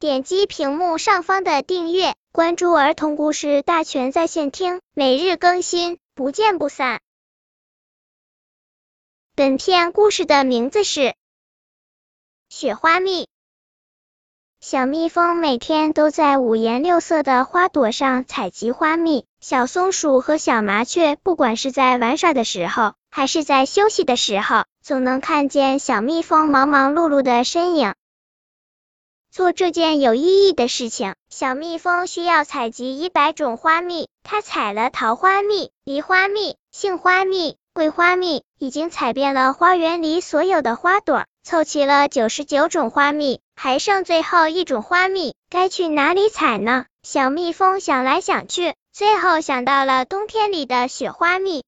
点击屏幕上方的订阅，关注儿童故事大全在线听，每日更新，不见不散。本片故事的名字是《雪花蜜》。小蜜蜂每天都在五颜六色的花朵上采集花蜜，小松鼠和小麻雀不管是在玩耍的时候，还是在休息的时候，总能看见小蜜蜂忙忙碌碌的身影。做这件有意义的事情，小蜜蜂需要采集一百种花蜜。它采了桃花蜜、梨花蜜、杏花蜜、桂花蜜，已经采遍了花园里所有的花朵，凑齐了九十九种花蜜。还剩最后一种花蜜，该去哪里采呢？小蜜蜂想来想去，最后想到了冬天里的雪花蜜。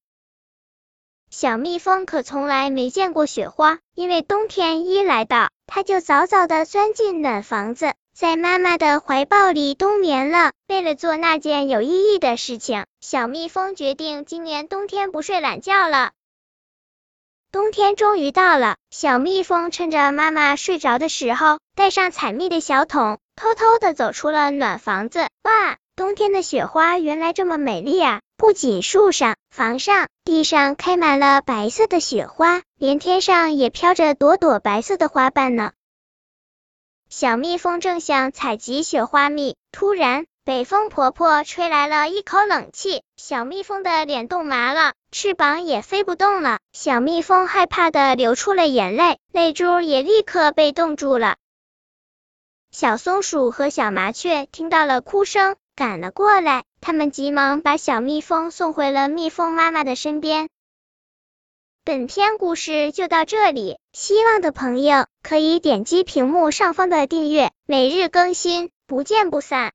小蜜蜂可从来没见过雪花，因为冬天一来到，它就早早的钻进暖房子，在妈妈的怀抱里冬眠了。为了做那件有意义的事情，小蜜蜂决定今年冬天不睡懒觉了。冬天终于到了，小蜜蜂趁着妈妈睡着的时候，带上采蜜的小桶，偷偷的走出了暖房子。哇，冬天的雪花原来这么美丽啊！不仅树上、房上、地上开满了白色的雪花，连天上也飘着朵朵白色的花瓣呢。小蜜蜂正想采集雪花蜜，突然。北风婆婆吹来了一口冷气，小蜜蜂的脸冻麻了，翅膀也飞不动了。小蜜蜂害怕的流出了眼泪，泪珠也立刻被冻住了。小松鼠和小麻雀听到了哭声，赶了过来，他们急忙把小蜜蜂送回了蜜蜂妈妈的身边。本篇故事就到这里，希望的朋友可以点击屏幕上方的订阅，每日更新，不见不散。